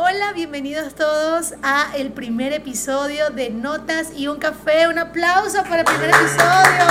Hola, bienvenidos todos a el primer episodio de Notas y un café. Un aplauso para el primer episodio.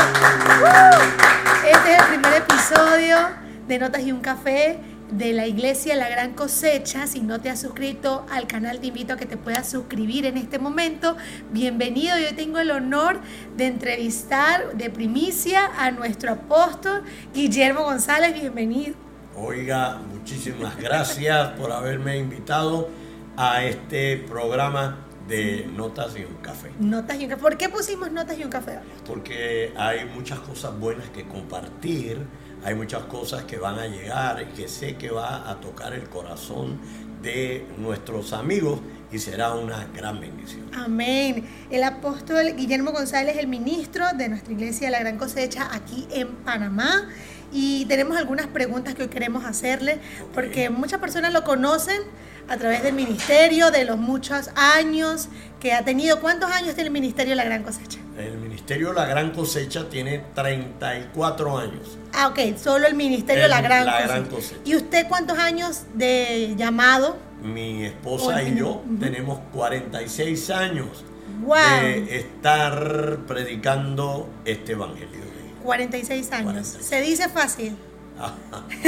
Este es el primer episodio de Notas y un café de la iglesia La Gran Cosecha. Si no te has suscrito al canal, te invito a que te puedas suscribir en este momento. Bienvenido, yo tengo el honor de entrevistar de primicia a nuestro apóstol Guillermo González. Bienvenido. Oiga, muchísimas gracias por haberme invitado a este programa de Notas y un Café. Notas y un Café. ¿Por qué pusimos Notas y un Café? Porque hay muchas cosas buenas que compartir, hay muchas cosas que van a llegar y que sé que va a tocar el corazón de nuestros amigos y será una gran bendición. Amén. El apóstol Guillermo González, el ministro de nuestra iglesia de la Gran Cosecha aquí en Panamá y tenemos algunas preguntas que hoy queremos hacerle, porque muchas personas lo conocen a través del ministerio, de los muchos años que ha tenido. ¿Cuántos años tiene el ministerio La Gran Cosecha? El ministerio La Gran Cosecha tiene 34 años. Ah, ok, solo el ministerio La, Gran, Cosecha. ¿Y usted cuántos años de llamado? Mi esposa y yo tenemos 46 años de estar predicando este evangelio. 46 años. ¿Se dice fácil?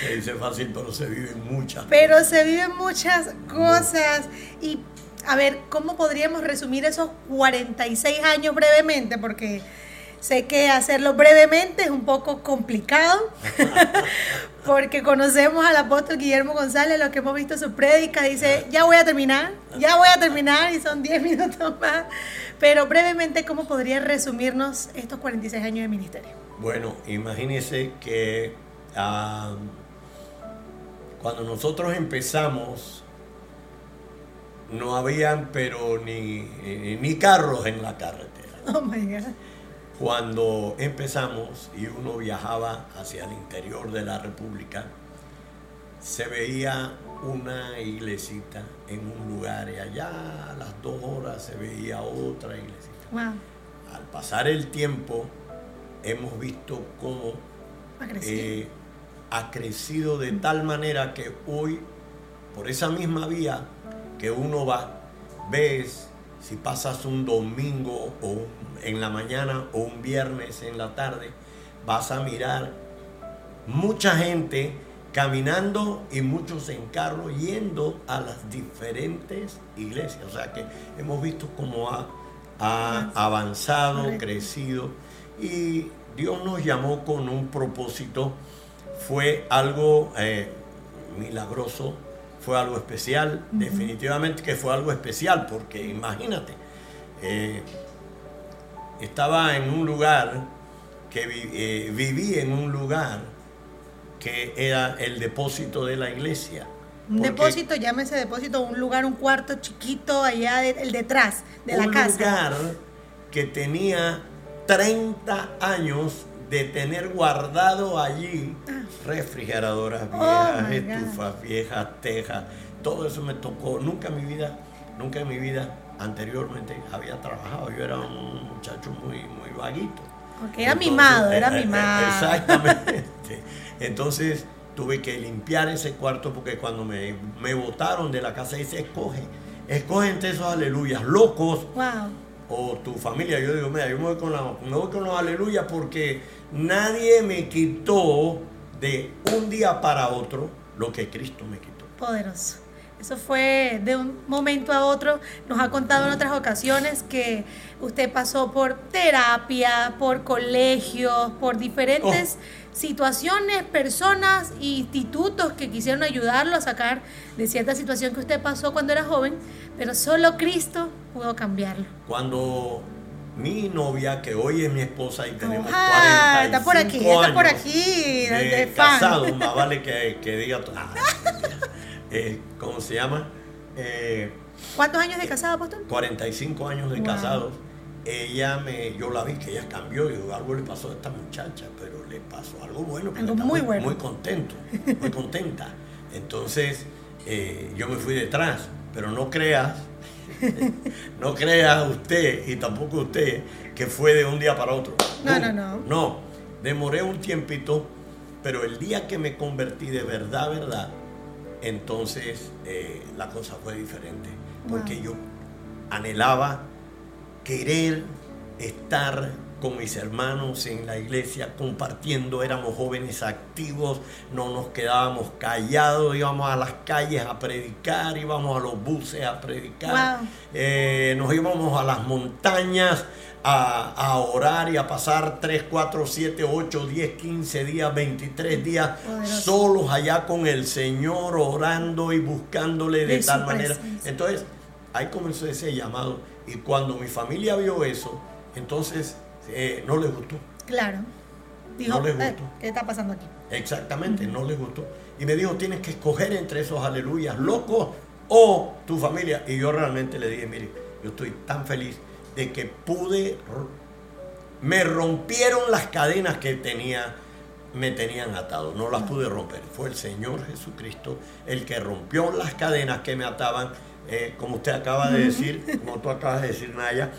se dice fácil, pero se viven muchas. Pero se viven muchas cosas. Y a ver, ¿cómo podríamos resumir esos 46 años brevemente? Porque sé que hacerlo brevemente es un poco complicado, porque conocemos al apóstol Guillermo González, lo que hemos visto su prédica, dice, ya voy a terminar, ya voy a terminar, y son 10 minutos más. Pero brevemente, ¿cómo podría resumirnos estos 46 años de ministerio? Bueno, imagínese que ah, cuando nosotros empezamos, no habían pero ni, ni, carros en la carretera. Oh my God. Cuando empezamos y uno viajaba hacia el interior de la República, se veía una iglesita en un lugar y allá a las dos horas se veía otra iglesita. Al pasar el tiempo hemos visto cómo eh, ha crecido de tal manera que hoy, por esa misma vía que uno va, ves si pasas un domingo o en la mañana o un viernes en la tarde, vas a mirar mucha gente caminando y muchos en carro yendo a las diferentes iglesias. O sea que hemos visto cómo ha, avanzado, crecido y Dios nos llamó con un propósito. Fue algo eh, milagroso, fue algo especial, definitivamente que fue algo especial, porque imagínate, eh, estaba en un lugar, que eh, viví en un lugar que era el depósito de la iglesia. Un depósito, llámese depósito, un lugar, un cuarto chiquito allá, el detrás de la casa. Un lugar que tenía 30 años de tener guardado allí ah. refrigeradoras oh viejas, estufas viejas, tejas, todo eso me tocó. Nunca en mi vida, nunca en mi vida anteriormente había trabajado. Yo era un muchacho muy, muy vaguito. Porque era mimado, era eh, eh, mimado. Exactamente. Entonces tuve que limpiar ese cuarto porque cuando me, me botaron de la casa dice, escoge, escoge entre esos aleluyas locos. O tu familia, yo digo, mira, yo me voy, con me voy con los aleluyas porque nadie me quitó de un día para otro lo que Cristo me quitó. Poderoso. Eso fue de un momento a otro. Nos ha contado en otras ocasiones que usted pasó por terapia, por colegios, por diferentes... Oh situaciones, personas, institutos que quisieron ayudarlo a sacar de cierta situación que usted pasó cuando era joven, pero solo Cristo pudo cambiarlo. Cuando mi novia, que hoy es mi esposa y tenemos ah, está por aquí, está por aquí, de, casado, más vale que, que diga, ah, eh, ¿cómo se llama? Eh, ¿Cuántos años de casado, pastor? 45 años de casados ella me, yo la vi que ella cambió y algo le pasó a esta muchacha, pero le pasó algo bueno, algo muy, bueno. muy contento, muy contenta. Entonces eh, yo me fui detrás, pero no creas, no crea usted y tampoco usted que fue de un día para otro. No, no, no. No, demoré un tiempito, pero el día que me convertí de verdad, verdad, entonces eh, la cosa fue diferente, porque yo anhelaba querer estar con mis hermanos en la iglesia compartiendo, éramos jóvenes activos, no nos quedábamos callados, íbamos a las calles a predicar, íbamos a los buses a predicar, eh, nos íbamos a las montañas a, orar y a pasar 3, 4, 7, 8, 10, 15 días, 23 días solos allá con el Señor, orando y buscándole de, tal manera. Entonces, ahí comenzó ese llamado. Y cuando mi familia vio eso, entonces eh, no les gustó. Claro. Dijo, no les eh, gustó. ¿qué está pasando aquí? Exactamente, no les gustó. Y me dijo, tienes que escoger entre esos aleluyas locos o tu familia. Y yo realmente le dije, mire, yo estoy tan feliz de que pude, me rompieron las cadenas que tenía, me tenían atado, no las pude romper. Fue el Señor Jesucristo el que rompió las cadenas que me ataban, eh, como usted acaba de decir, como tú acabas de decir, Naya.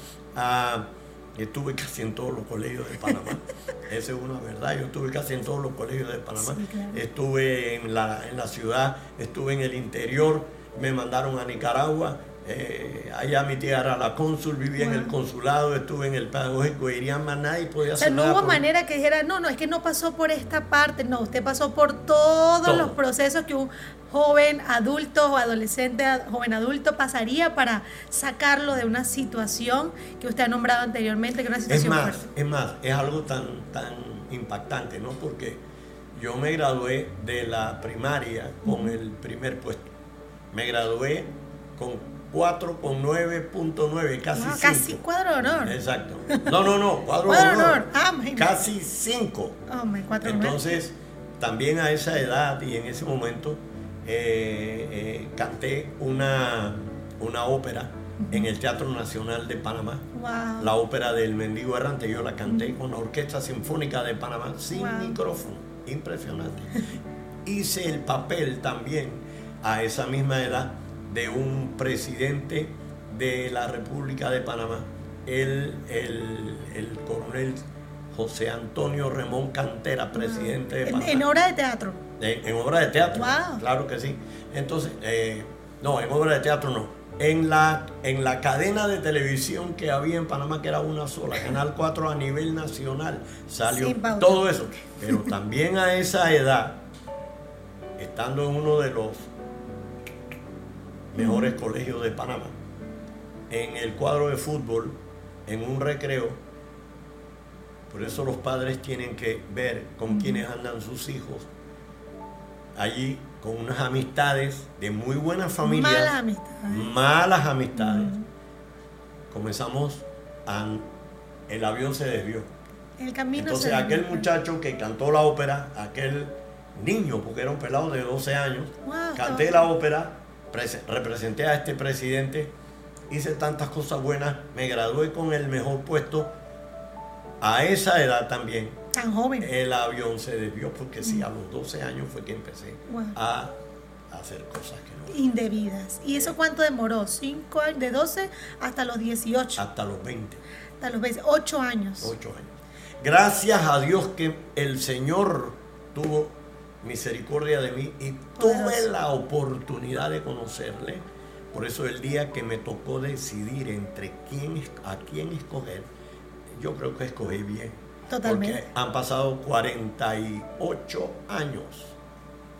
Estuve casi en todos los colegios de Panamá. Esa es una verdad. Yo estuve casi en todos los colegios de Panamá. Estuve en la, en la ciudad, estuve en el interior, me mandaron a Nicaragua, eh, allá mi tía era la cónsul, vivía en el consulado, estuve en el pedagógico, irían más nadie podía hacer o sea, no hubo manera que dijera, no, no, es que no pasó por esta parte, no, usted pasó por todos los procesos que un joven adulto o adolescente, joven adulto pasaría para sacarlo de una situación que usted ha nombrado anteriormente, que es una situación es más, Es más, es algo tan, tan impactante, ¿no? Porque yo me gradué de la primaria con el primer puesto. Me gradué con 4 con 9.9, casi 5. casi cuadro de honor. Exacto. No, no, no, cuadro, de honor. Ah, casi 5. Entonces, también a esa edad y en ese momento eh, eh, canté una, una ópera en el Teatro Nacional de Panamá. La ópera del Mendigo Errante, yo la canté con la Orquesta Sinfónica de Panamá sin micrófono. Impresionante. Hice el papel también a esa misma edad de un presidente de la República de Panamá, el, el, coronel José Antonio Remón Cantera, presidente de Panamá. ¿En, obra de teatro? En, obra de teatro, claro que sí. Entonces, eh, no, en obra de teatro no. En la, en la cadena de televisión que había en Panamá, que era una sola, Canal 4 a nivel nacional, salió todo eso. Pero también a esa edad, estando en uno de los mejores colegios de Panamá. En el cuadro de fútbol, en un recreo, por eso los padres tienen que ver con quiénes andan sus hijos. Allí, con unas amistades de muy buenas familias. Malas amistades. Malas amistades. Comenzamos a... El avión se desvió. El camino Entonces, aquel muchacho que cantó la ópera, aquel niño, porque era un pelado de 12 años, canté la ópera representé a este presidente, hice tantas cosas buenas, me gradué con el mejor puesto. A esa edad también. Tan joven. El avión se desvió porque sí, a los 12 años fue que empecé a hacer cosas que no. Indebidas. ¿Y eso cuánto demoró? ¿Cinco? ¿De 12 hasta los 18? Hasta los 20. Hasta los 20. 8 años. 8 años. Gracias a Dios que el Señor tuvo misericordia de mí y tuve la oportunidad de conocerle. Por eso el día que me tocó decidir entre quién, a quién escoger, yo creo que escogí bien. Totalmente. Porque han pasado 48 años.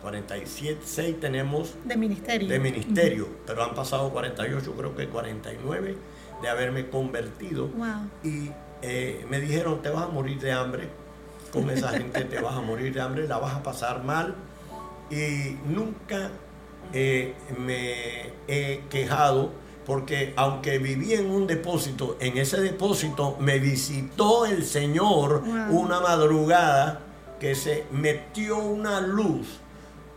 47, 6 tenemos de ministerio. De ministerio, pero han pasado 48, creo que 49 de haberme convertido. Y eh, me dijeron, te vas a morir de hambre con esa gente te vas a morir de hambre, la vas a pasar mal. Y nunca eh, me he quejado porque aunque viví en un depósito, en ese depósito me visitó el Señor una madrugada que se metió una luz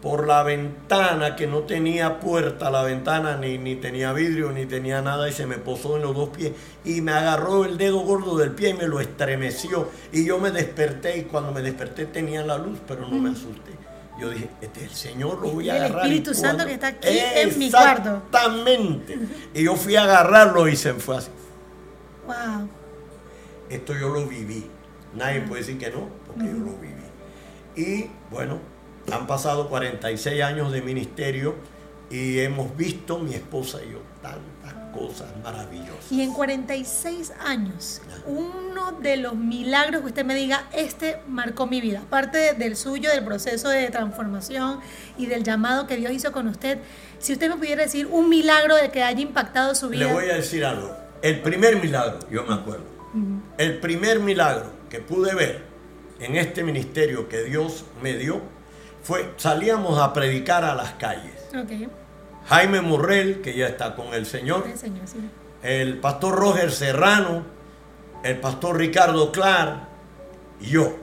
por la ventana que no tenía puerta, la ventana ni, ni tenía vidrio, ni tenía nada, y se me posó en los dos pies y me agarró el dedo gordo del pie y me lo estremeció. Y yo me desperté y cuando me desperté tenía la luz, pero no me asusté. Yo dije, este es el Señor, lo voy a agarrar. El Espíritu Santo que está aquí en mi cuarto. Exactamente. Y yo fui a agarrarlo y se fue así. Wow. Esto yo lo viví. Nadie puede decir que no, porque yo lo viví. Y bueno, Han pasado 46 años de ministerio y hemos visto, mi esposa y yo, tantas cosas maravillosas. Y en 46 años, uno de los milagros que usted me diga, este marcó mi vida, aparte del suyo, del proceso de transformación y del llamado que Dios hizo con usted, si usted me pudiera decir un milagro de que haya impactado su vida. Le voy a decir algo. El primer milagro, yo me acuerdo, el primer milagro que pude ver en este ministerio que Dios me dio fue, salíamos a predicar a las calles. Jaime Morrell, que ya está con el Señor, El Señor, sí. el pastor Roger Serrano, el pastor Ricardo Clar y yo,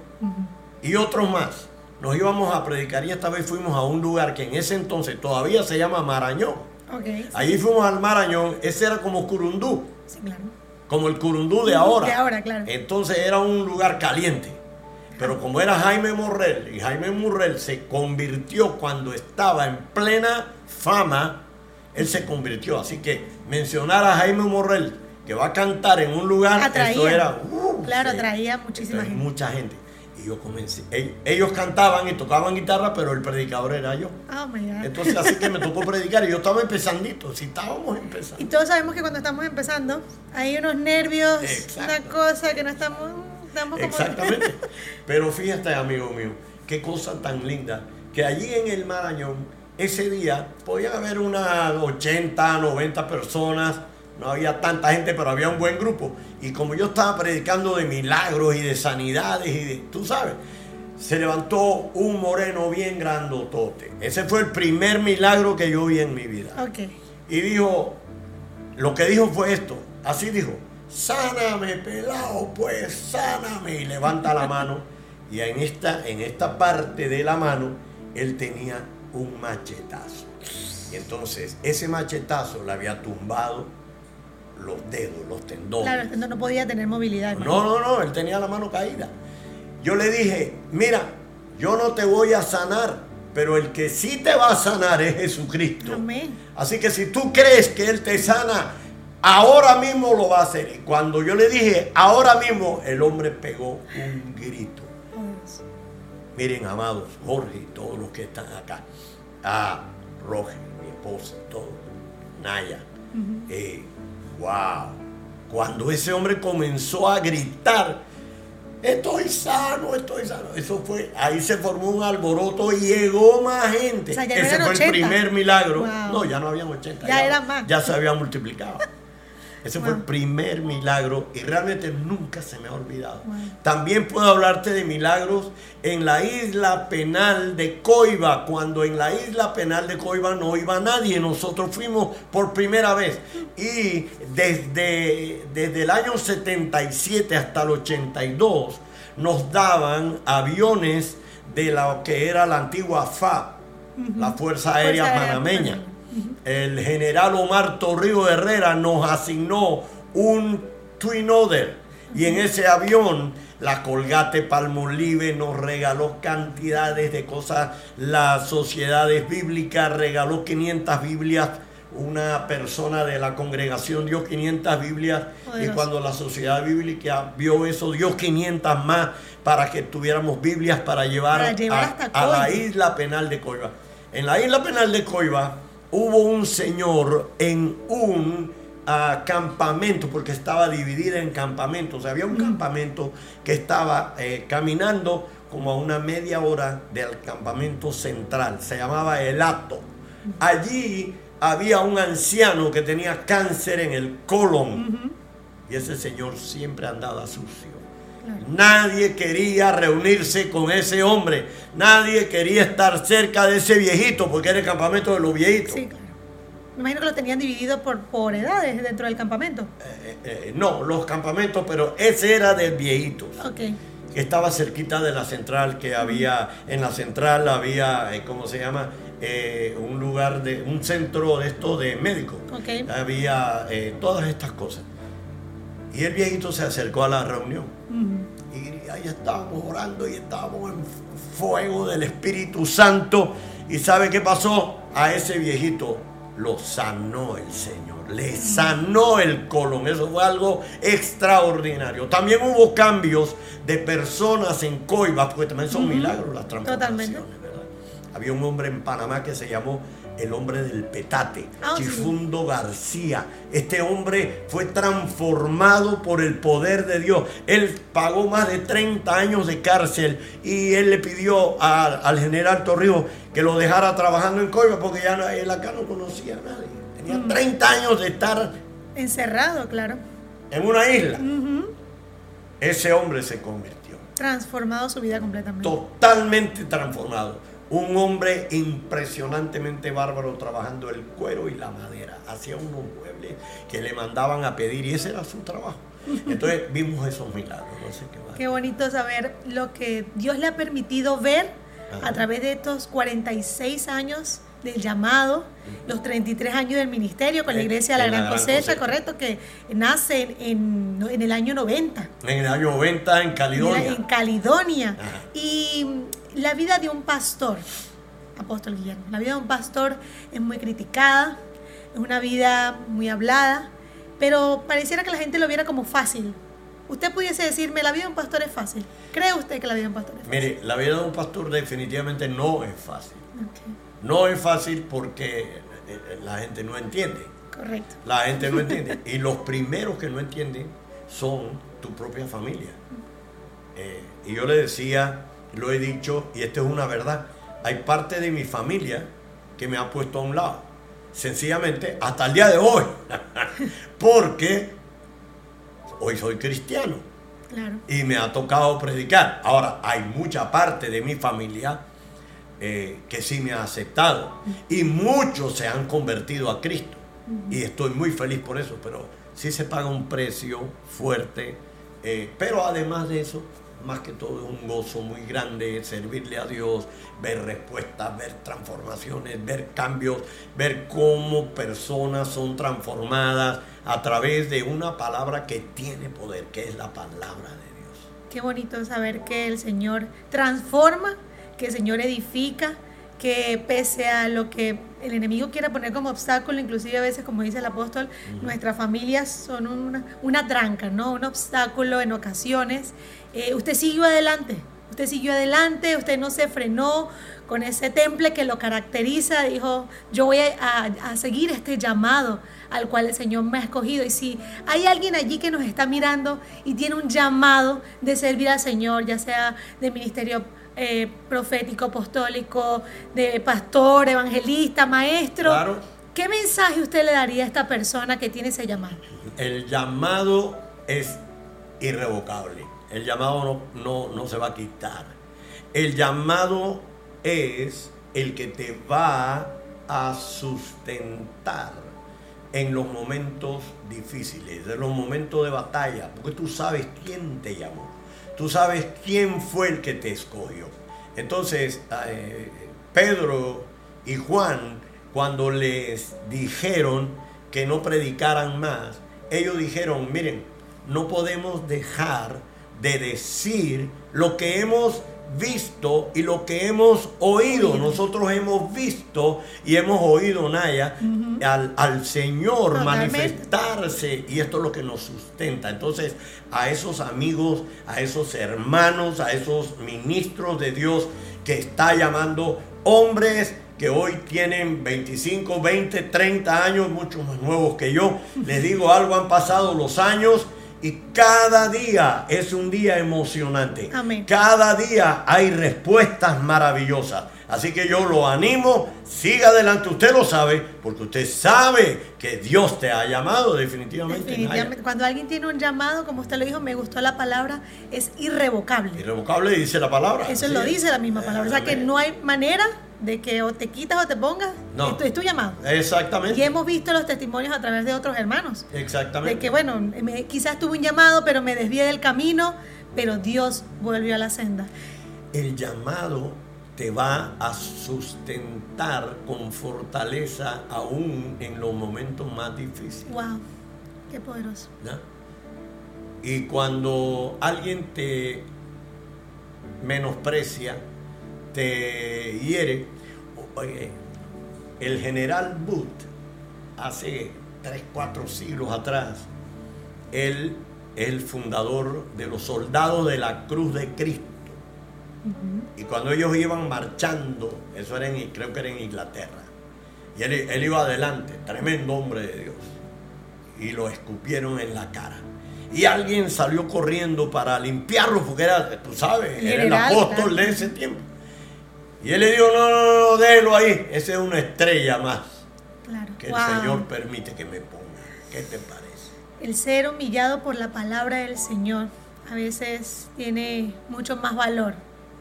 y otros más. Nos íbamos a predicar y esta vez fuimos a un lugar que en ese entonces todavía se llama Marañón. Ok. sí. Allí fuimos al Marañón, ese era como Curundú, Sí, claro. como el Curundú de ahora. De ahora, claro. Entonces era un lugar caliente. Pero como era Jaime Morrell, y Jaime Morrell se convirtió cuando estaba en plena fama, él se convirtió. Así que mencionar a Jaime Morrell, que va a cantar en un lugar, Atraía. eso era... uh, Claro, sí. atraía muchísima Entonces, gente. Mucha gente. Y yo comencé. Ellos, ellos cantaban y tocaban guitarra, pero el predicador era yo. Oh my God. Entonces así que me tocó predicar y yo estaba empezandito, si estábamos Y empezando. todos sabemos que cuando estamos empezando hay unos nervios, Exacto. una cosa que no estamos, estamos como... Exactamente. Pero fíjate, amigo mío, qué cosa tan linda, que allí en el Marañón, ese día, podían haber unas 80, 90 personas, no había tanta gente, pero había un buen grupo. Y como yo estaba predicando de milagros y de sanidades y de, tú sabes, se levantó un moreno bien grandotote. Ese fue el primer milagro que yo vi en mi vida. Ok. Y dijo, lo que dijo fue esto, así dijo, sáname pelado, pues sáname. Y levanta la mano. Y en esta, en esta parte de la mano, él tenía un machetazo. Y entonces ese machetazo le había tumbado los dedos, los tendones. Claro, entonces no podía tener movilidad. No, no, no, él tenía la mano caída. Yo le dije, mira, yo no te voy a sanar, pero el que sí te va a sanar es Jesucristo. Amén. Así que si tú crees que Él te sana, ahora mismo lo va a hacer. Y cuando yo le dije, ahora mismo, el hombre pegó un grito. Miren, amados, Jorge y todos los que están acá. Ah, Roger, mi esposa, todo. Naya. Eh, wow. Cuando ese hombre comenzó a gritar, estoy sano, estoy sano. Eso fue, ahí se formó un alboroto y llegó más gente. O sea, ya no ese fue 80. el primer milagro. Wow. No, ya no habían 80. Ya eran más. Ya se había multiplicado. Ese fue el primer milagro y realmente nunca se me ha olvidado. Wow. También puedo hablarte de milagros en la isla penal de Coiba, cuando en la isla penal de Coiba no iba nadie. Nosotros fuimos por primera vez y desde, desde el año 77 hasta el 82 nos daban aviones de lo que era la antigua FA, la Fuerza Aérea Panameña. El general Omar Torrijos Herrera nos asignó un Twin Otter y en ese avión la Colgate Palmolive nos regaló cantidades de cosas. Las sociedades bíblicas regaló 500 Biblias. Una persona de la congregación dio 500 Biblias y cuando la sociedad bíblica vio eso dio 500 más para que tuviéramos Biblias para llevar, Para llevar a- a la isla penal de Coiba. En la isla penal de Coiba hubo un señor en un ah, campamento, porque estaba dividida en campamentos. O sea, había un campamento que estaba eh, caminando como a una media hora del campamento central. Se llamaba El Hato. Allí había un anciano que tenía cáncer en el colon. Y ese señor siempre andaba sucio. Nadie quería reunirse con ese hombre. Nadie quería estar cerca de ese viejito, porque era el campamento de los viejitos. Sí, claro. Me imagino que lo tenían dividido por, por edades dentro del campamento. Eh, eh, no, los campamentos, pero ese era de viejitos. Ok. Que estaba cerquita de la central, que había, en la central había, eh, ¿cómo se llama? Eh, un lugar de, un centro de esto de médicos. Ok. Había eh, todas estas cosas. Y el viejito se acercó a la reunión. Y ahí estábamos orando y estábamos en fuego del Espíritu Santo. ¿Y sabe qué pasó? A ese viejito lo sanó el Señor. Le sanó el colon. Eso fue algo extraordinario. También hubo cambios de personas en coibas, porque también son milagros las transformaciones, Totalmente. ¿verdad? había un hombre en Panamá que se llamó el hombre del petate, sí. Chifundo García. Este hombre fue transformado por el poder de Dios. Él pagó más de 30 años de cárcel y él le pidió a- al general Torrijos que lo dejara trabajando en Coiba porque ya él acá no conocía a nadie. Tenía Mm. 30 años de estar Encerrado, claro. en una isla. Ese hombre se convirtió. Transformado su vida completamente. Totalmente transformado. Un hombre impresionantemente bárbaro trabajando el cuero y la madera. Hacía unos muebles que le mandaban a pedir y ese era su trabajo. Entonces vimos esos milagros. No sé qué más. Qué bonito saber lo que Dios le ha permitido ver Ajá. a través de estos 46 años del llamado, los 33 años del ministerio con la En- iglesia de la en la Gran Gran Cosecha, Cosecha. correcto, que nace en, en el año 90. En el año 90 en Caledonia. En Caledonia. Ajá. Y la vida de un pastor, apóstol Guillermo, la vida de un pastor es muy criticada, es una vida muy hablada, pero pareciera que la gente lo viera como fácil. Usted pudiese decirme, la vida de un pastor es fácil. ¿Cree usted que la vida de un pastor es fácil? Mire, la vida de un pastor definitivamente no es fácil. No es fácil porque eh, eh, la gente no entiende. correcto. La gente no entiende. Y los primeros que no entienden son tu propia familia. Eh, y yo le decía, lo he dicho, y esto es una verdad, hay parte de mi familia que me ha puesto a un lado. Sencillamente, hasta el día de hoy. Porque hoy soy cristiano Claro. y me ha tocado predicar. Ahora, hay mucha parte de mi familia eh, que sí me ha aceptado y muchos se han convertido a Cristo y estoy muy feliz por eso, pero sí se paga un precio fuerte, eh, pero además de eso, más que todo un gozo muy grande servirle a Dios, ver respuestas, ver transformaciones, ver cambios, ver cómo personas son transformadas a través de una palabra que tiene poder, que es la palabra de Dios. Qué bonito saber que el Señor transforma, que el Señor edifica, que pese a lo que el enemigo quiera poner como obstáculo, inclusive a veces, como dice el apóstol, nuestras familias son una, una tranca, ¿no? Un obstáculo en ocasiones. Eh, usted siguió adelante, usted siguió adelante, usted no se frenó con ese temple que lo caracteriza, dijo, yo voy a, a- a seguir este llamado al cual el Señor me ha escogido. Y si hay alguien allí que nos está mirando y tiene un llamado de servir al Señor, ya sea de ministerio eh, profético, apostólico, de pastor, evangelista, maestro, Claro. ¿qué mensaje usted le daría a esta persona que tiene ese llamado? El llamado es irrevocable. El llamado no, no, no se va a quitar. El llamado es el que te va a sustentar en los momentos difíciles, en los momentos de batalla, porque tú sabes quién te llamó, tú sabes quién fue el que te escogió. Entonces, eh, Pedro y Juan, cuando les dijeron que no predicaran más, ellos dijeron, miren, no podemos dejar de decir lo que hemos visto y lo que hemos oído. Nosotros hemos visto y hemos oído, Naya, al, al Señor Totalmente. manifestarse y esto es lo que nos sustenta. Entonces, a esos amigos, a esos hermanos, a esos ministros de Dios que está llamando hombres que hoy tienen 25, 20, 30 años, mucho más nuevos que yo. Les digo algo, han pasado los años y cada día es un día emocionante. Amén. Cada día hay respuestas maravillosas. Así que yo lo animo, siga adelante, usted lo sabe, porque usted sabe que Dios te ha llamado definitivamente. Definitivamente, cuando alguien tiene un llamado, como usted lo dijo, me gustó la palabra, es irrevocable. Irrevocable dice la palabra. Eso lo dice la misma palabra. O sea que no hay manera de que o te quitas o te pongas. No. Es, tu, es tu llamado. Exactamente. Y hemos visto los testimonios a través de otros hermanos. Exactamente. De que, bueno, me- quizás tuve un llamado, pero me desvié del camino, pero Dios volvió a la senda. El llamado te va a sustentar con fortaleza aún en los momentos más difíciles. ¡Wow! ¡Qué poderoso! ¿no? Y cuando alguien te menosprecia, te hiere, oye, el general Booth, hace 3, 4 siglos atrás, él es el fundador de los soldados de la cruz de Cristo. Y cuando ellos iban marchando, eso era en, creo que era en Inglaterra, y él, él iba adelante, tremendo hombre de Dios, y lo escupieron en la cara. Y alguien salió corriendo para limpiarlo, porque era, tú sabes, era el General, apóstol de ese tiempo. Y él le dijo, no, no, no, déjelo ahí, esa es una estrella más Claro. que Wow. el Señor permite que me ponga. ¿Qué te parece? El ser humillado por la palabra del Señor a veces tiene mucho más valor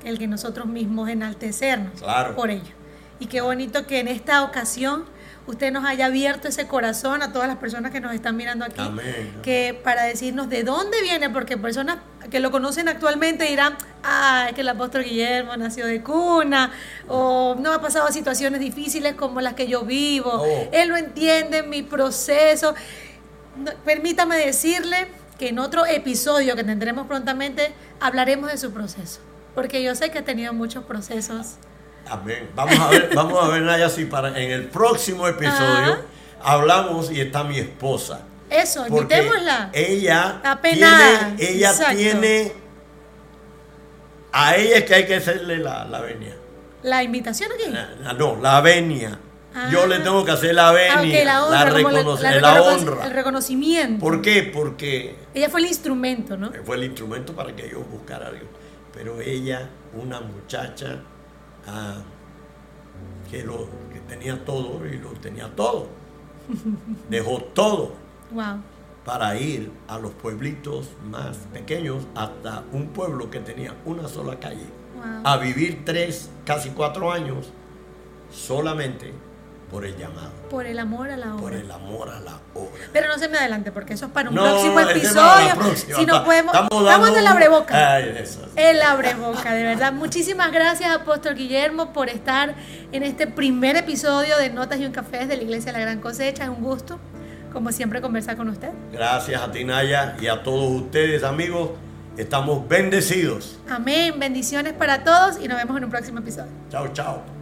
el que nosotros mismos enaltecernos Claro. por ello. Y qué bonito que en esta ocasión usted nos haya abierto ese corazón a todas las personas que nos están mirando aquí. Amén. Que para decirnos de dónde viene, porque personas que lo conocen actualmente dirán, ah, es que el apóstol Guillermo nació de cuna, o no ha pasado situaciones difíciles como las que yo vivo, Oh. él no entiende mi proceso. Permítame decirle que en otro episodio que tendremos prontamente hablaremos de su proceso, porque yo sé que ha tenido muchos procesos. Amén. Vamos a ver, vamos a ver, Naya, si para en el próximo episodio Ajá. hablamos y está mi esposa. Eso, Porque invitémosla. ella Apenada, tiene, ella exacto. tiene, a ella es que hay que hacerle la, la venia. La invitación aquí. La- no, la venia. Yo Ah. le tengo que hacer la venia, Ah, la honra, la la honra. el reconocimiento. ¿Por qué? Porque Ella fue el instrumento, ¿no? fue el instrumento para que yo buscara a Dios. Pero ella, una muchacha ah, que, lo, que tenía todo y lo tenía todo, dejó todo Wow. para ir a los pueblitos más pequeños hasta un pueblo que tenía una sola calle, Wow. a vivir tres, casi cuatro años solamente por el llamado, Por el amor a la obra. por el amor a la obra. Pero no se me adelante, porque eso es para un No, próximo episodio. próxima. Si no podemos. Estamos de la un- abreboca. Ay, eso. El abreboca, de verdad. Muchísimas gracias, Apóstol Guillermo, por estar en este primer episodio de Notas y un Café desde la Iglesia de la Gran Cosecha. Es un gusto, como siempre, conversar con usted. Gracias a ti, Naya, y a todos ustedes, amigos. Estamos bendecidos. Amén. Bendiciones para todos y nos vemos en un próximo episodio. Chao, chao.